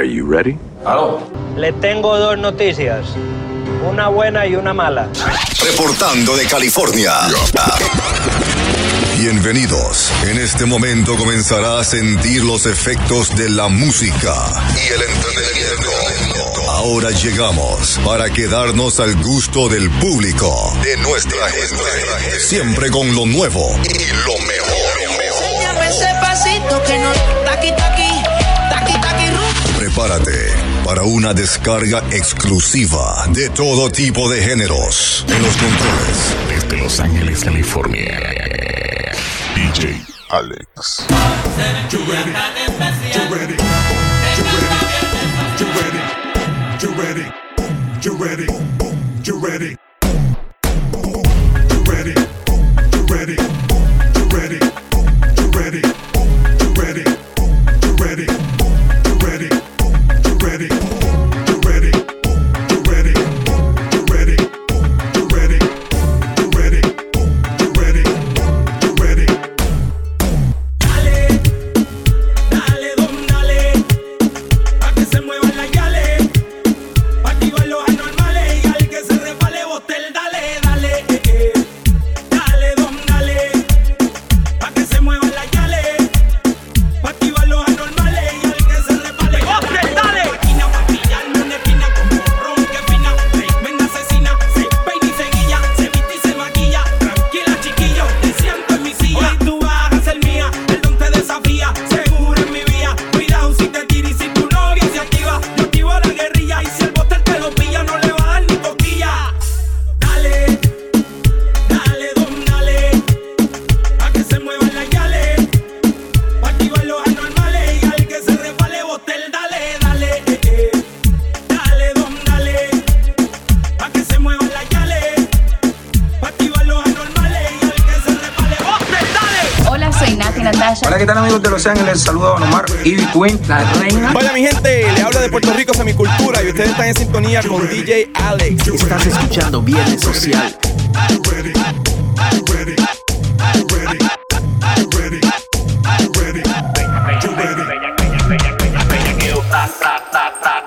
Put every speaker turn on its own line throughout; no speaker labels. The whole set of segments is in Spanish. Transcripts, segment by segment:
Are you ready?
Le tengo dos noticias. Una buena y una mala.
Reportando de California. Bienvenidos. En este momento comenzará a sentir los efectos de la música y el entretenimiento. Ahora llegamos para quedarnos al gusto del público, de nuestra gente. Siempre con lo nuevo y lo mejor.
Enséñame ese pasito que no taqui taqui.
Prepárate para una descarga exclusiva de todo tipo de géneros. En los controles,
Desde Los Ángeles, California. DJ Alex.
El
¿qué tal amigos de Los Ángeles? Saludos a Don Omar, Ivy Queen, la reina.
Hola mi gente, le habla de Puerto Rico Semicultura y ustedes están en sintonía con DJ Alex.
Estás escuchando Viernes Social.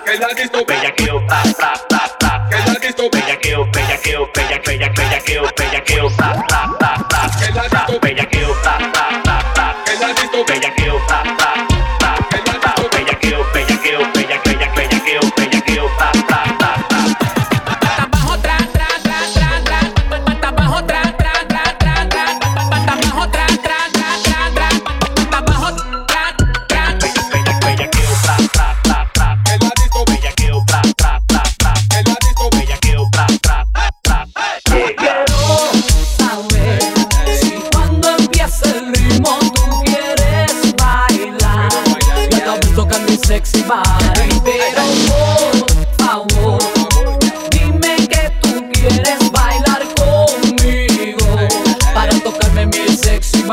Que la disco bellaqueo, ta, ta, ta, ta. Que la disco bellaqueo, bellaqueo, bella, bella, bellaqueo, bellaqueo, ta, ta, ta, ta. Que la disco bellaqueo, ta, ta, ta, ta. Disco bellaqueo, ta,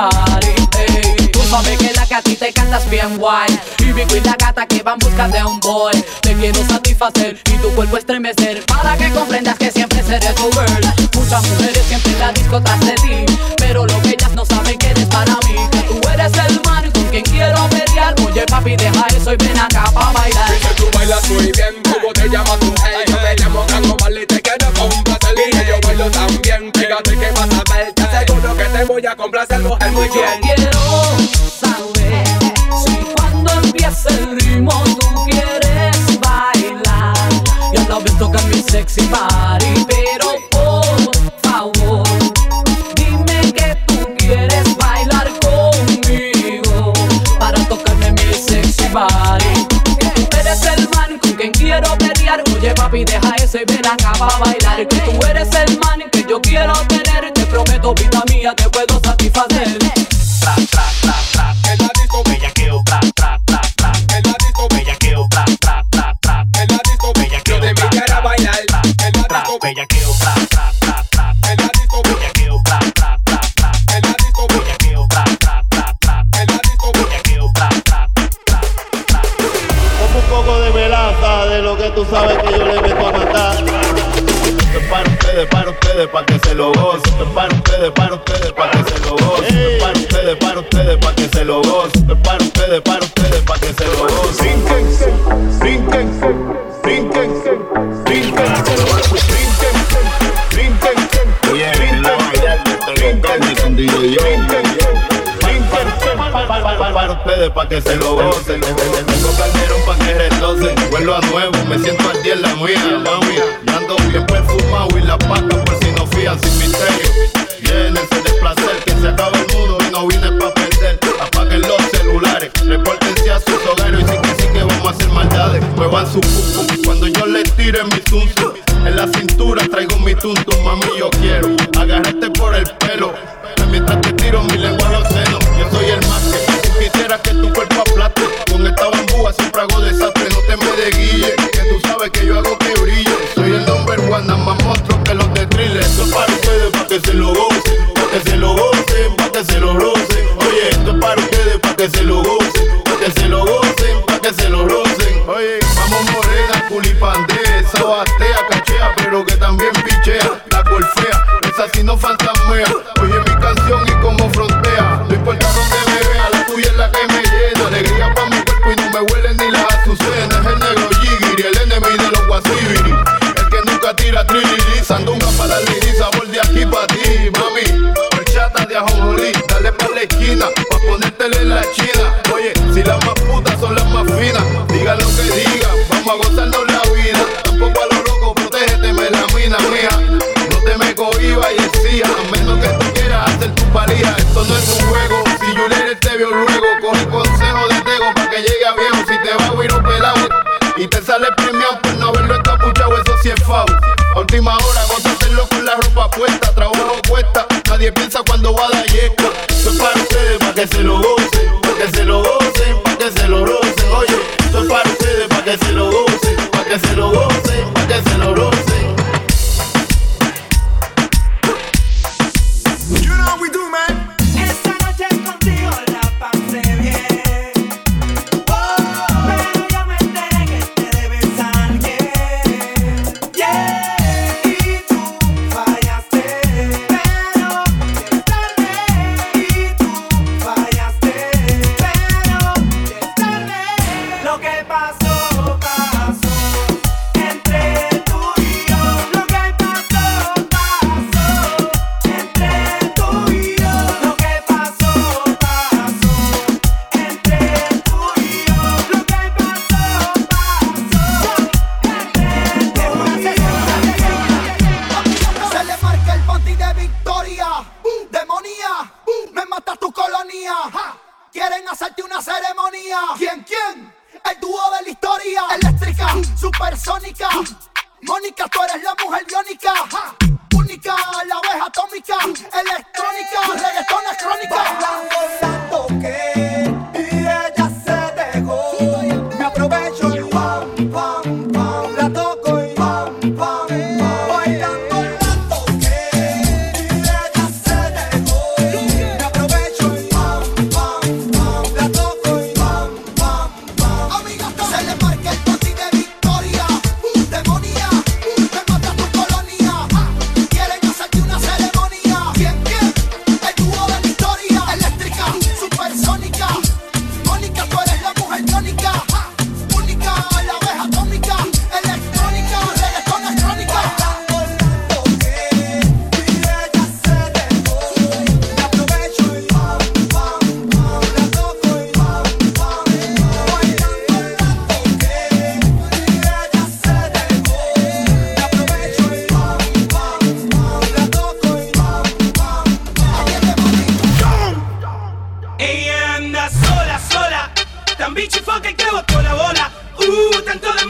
body. ey. Tú sabes que la que a ti te cantas bien guay. Y Vico y la gata que van busca de un boy. Te quiero satisfacer y tu cuerpo estremecer. Para que comprendas que siempre seré tu girl. Muchas mujeres siempre en la disco tras de ti. Pero lo que ellas no saben que eres para mí. Que tú eres el man con quien quiero pelear. Oye papi deja eso y ven acá pa' bailar.
Que tú bailas muy bien, ¿cómo te llamas tú? Hey, yo me llamo Carlos Marley, te quiero complacer Y yo bailo también, fíjate que vas voy a complacer, mujer, muy
Yo
bien
quiero saber si cuando empieza el ritmo tú quieres bailar. Ya la ves tocar mi sexy body, pero por favor, dime que tú quieres bailar conmigo para tocarme mi sexy. Que tú eres el man con quien quiero pelear. Oye papi, deja eso y ven acá para bailar. Que tú eres el man que yo quiero tener. Prometo, vida mía, te puedo satisfacer.
para ustedes que se lo gocen. Tengo calderón pa' que retocen.
Vuelvo a nuevo, me siento al día en la mía. c'est sale premiado por pues no haberlo escapuchado, eso sí es foul. A última hora, gozo hacerlo con la ropa puesta, trabajo cuesta, nadie piensa cuando va a dar yesca. Soy para ustedes, para que se lo gocen, para que se lo gocen, para que se lo gocen. Oye, soy para ustedes, para que se lo gocen, para que se lo gocen.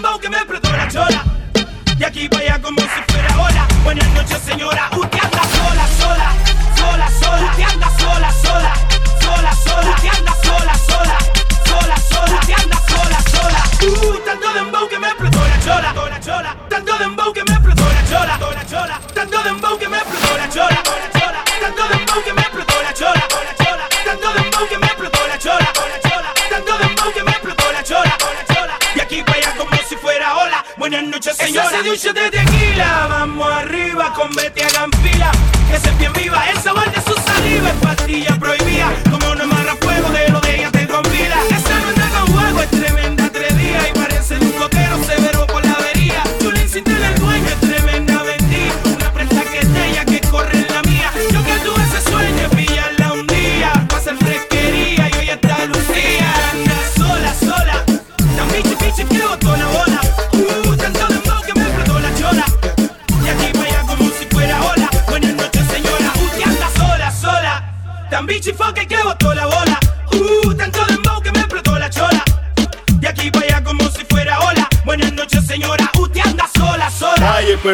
dembow que me explotó la chola. De aquí para allá como si fuera hola. Buenas noches, señora. Usted anda sola, sola, sola, sola. Usted anda sola, sola, sola, sola. Usted anda sola, sola, sola, sola. Usted anda sola, sola. Uh, tanto dembow que me explotó la chola. Tanto dembow que me explotó la chola. Tanto de dembow que me explotó la chola. noche, señora. Esa noche de tequila, vamos arriba con Betty Agampila. Que se bien viva el sabor de su saliva, es pastilla prohibida. Como una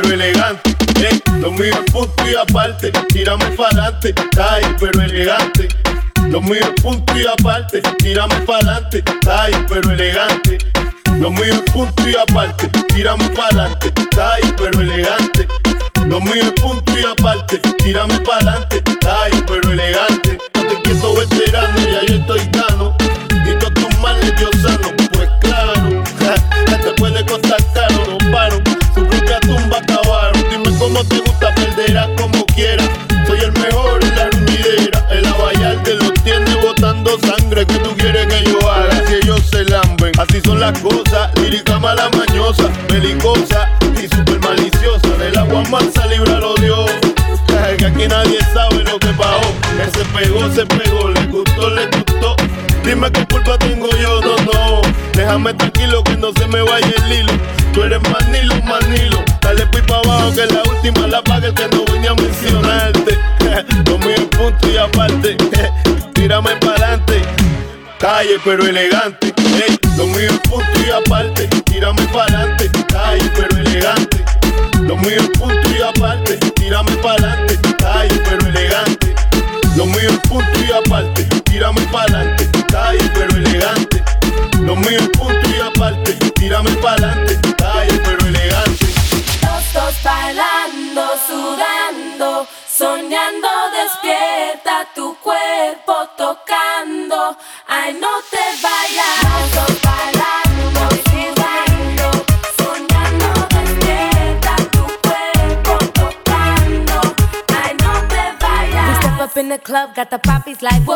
pero elegante. Eh, Lo mío es punto y aparte, tiramos para adelante, ahí, pero elegante. Lo mío es punto y aparte, tiramos para adelante, ahí, pero elegante. Lo mío es punto y aparte, tiramos para adelante, ahí, pero elegante. Lo mío es punto y aparte, tiramos para adelante, ahí, pero elegante. No te quiero veterano, ya yo estoy gano pero elegante. Ey, lo mío es punto y aparte, tírame para adelante, calle, pero
Like what?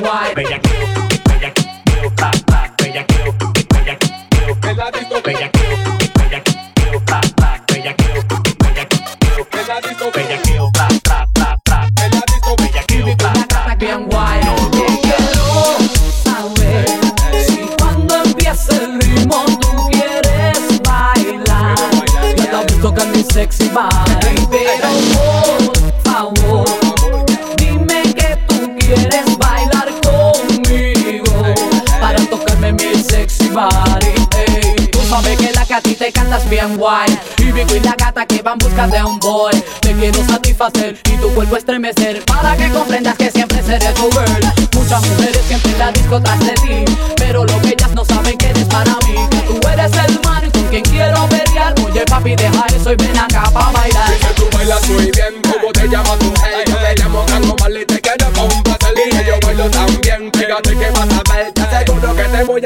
why.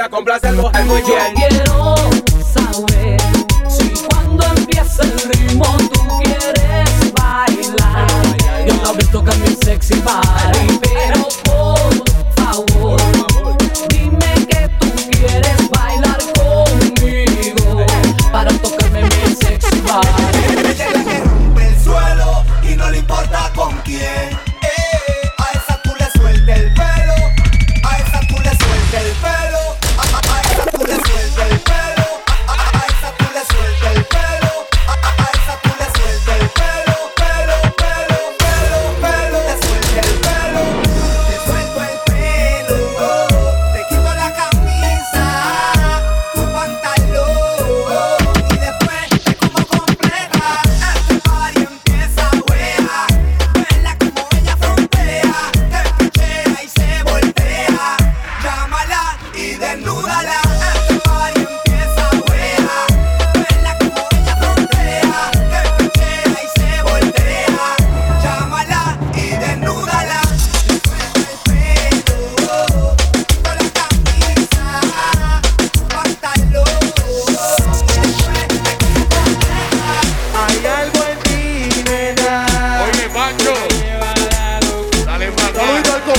complacerlo es muy bien.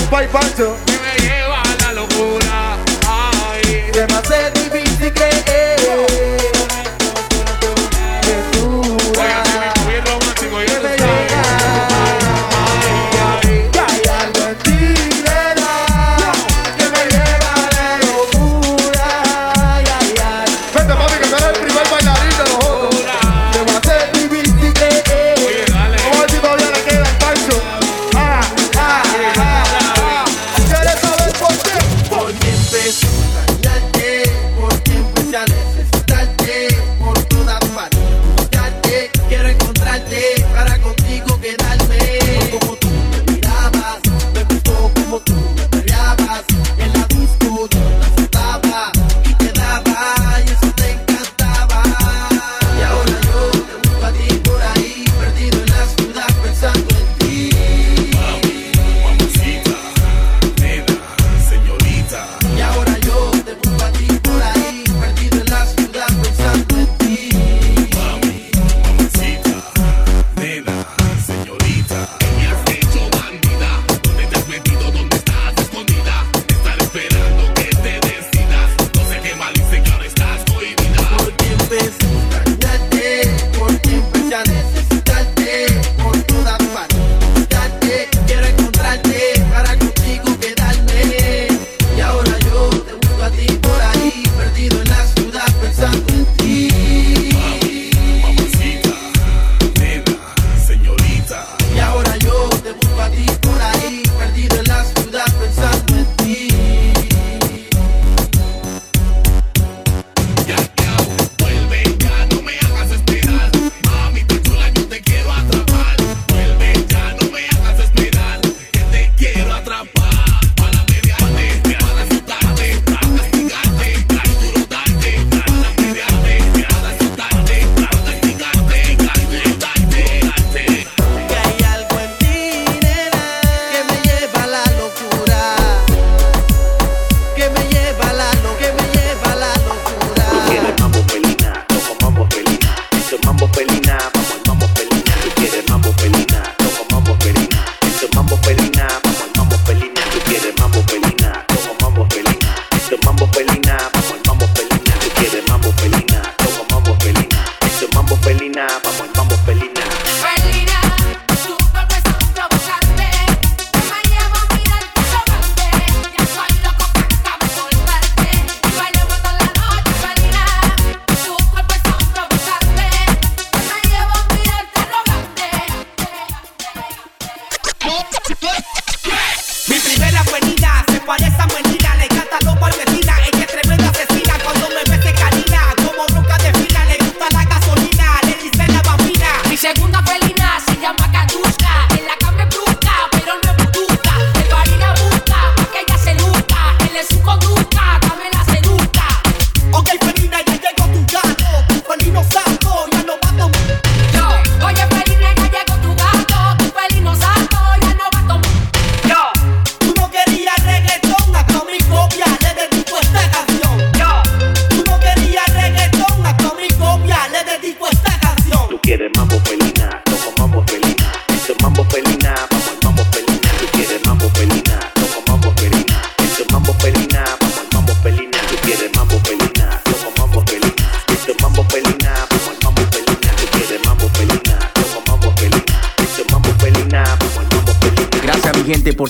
Pipe
back to.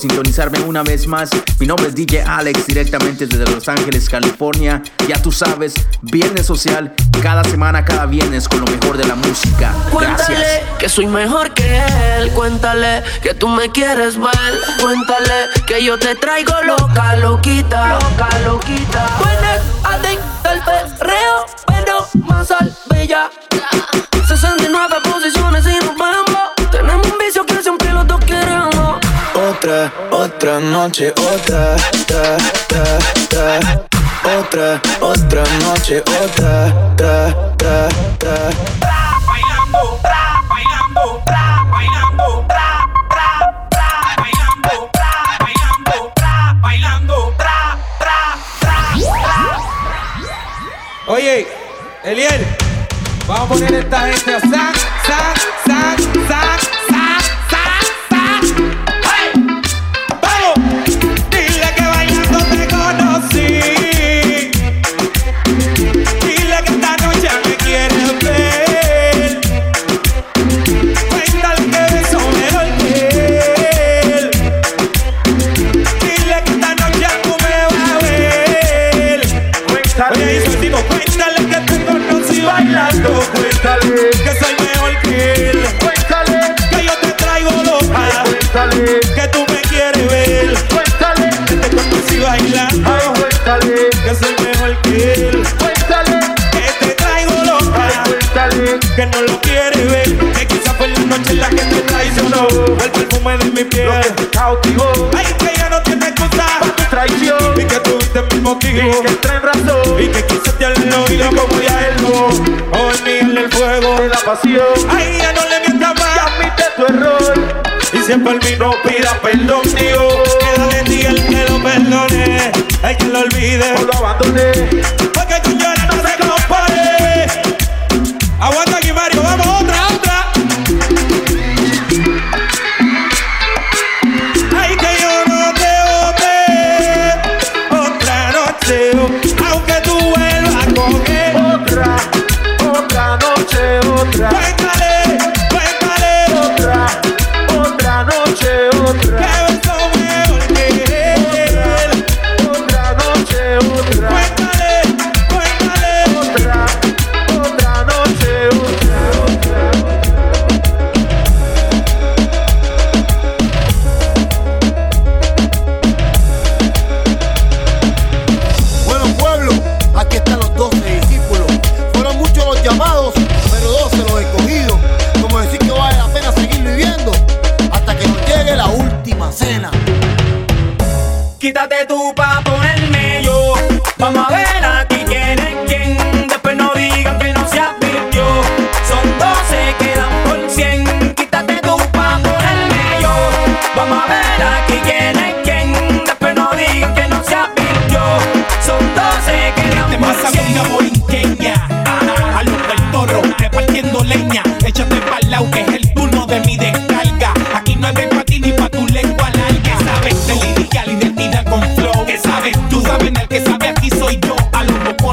sintonizarme una vez más. Mi nombre es DJ Alex, directamente desde Los Ángeles, California. Ya tú sabes, Viernes Social, cada semana, cada viernes con lo mejor de la música. Gracias.
Cuéntale que soy mejor que él, cuéntale que tú me quieres ver, cuéntale que yo te traigo loca, loquita, loca, loquita. Buenas, adicto al perreo, pero más al bella. 69 posiciones y
Otra noche, otra, tra, tra, tra. Otra, otra noche, otra, tra, tra, tra.
Tra, bailando, tra, bailando, tra, bailando, tra, tra, tra, bailando, tra, bailando, tra, bailando, tra, tra, tra.
Oye, Eliel, vamos a poner esta gente a sac, sac, sac, sac. de la pasión. A ella no le mientas más. Y admite tu error. Y si es por mí no pida perdón, tío. Quédale ti el que lo perdone. El que lo olvide. O lo abandone. Porque tu llora no se compare. Aguanta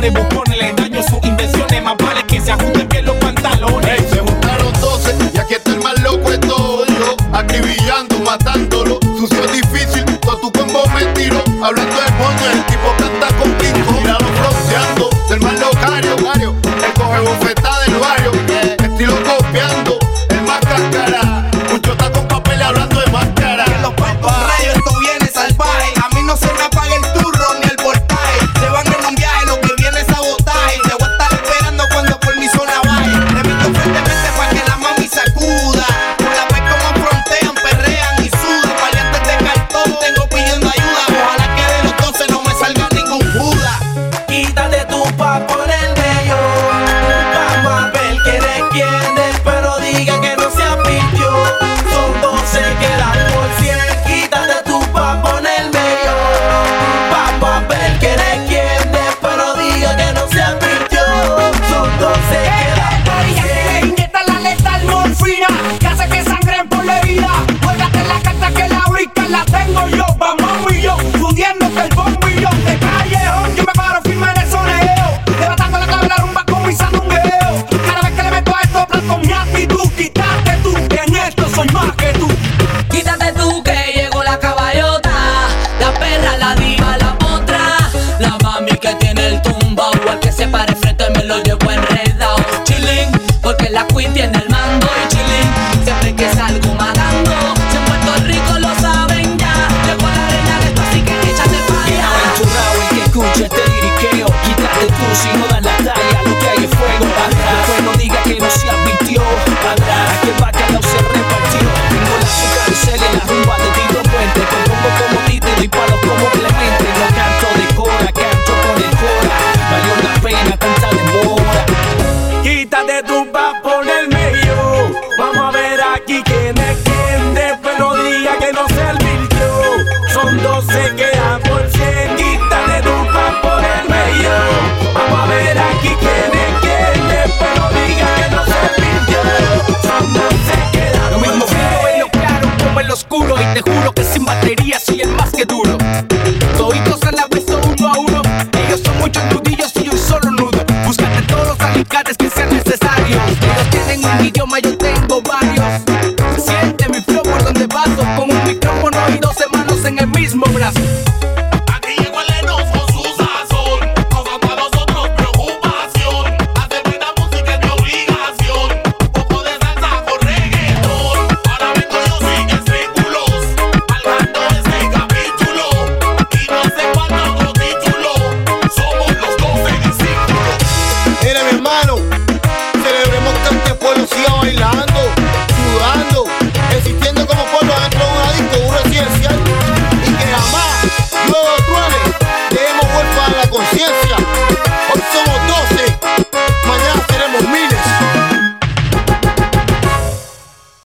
de
vos ponle yo tengo varios.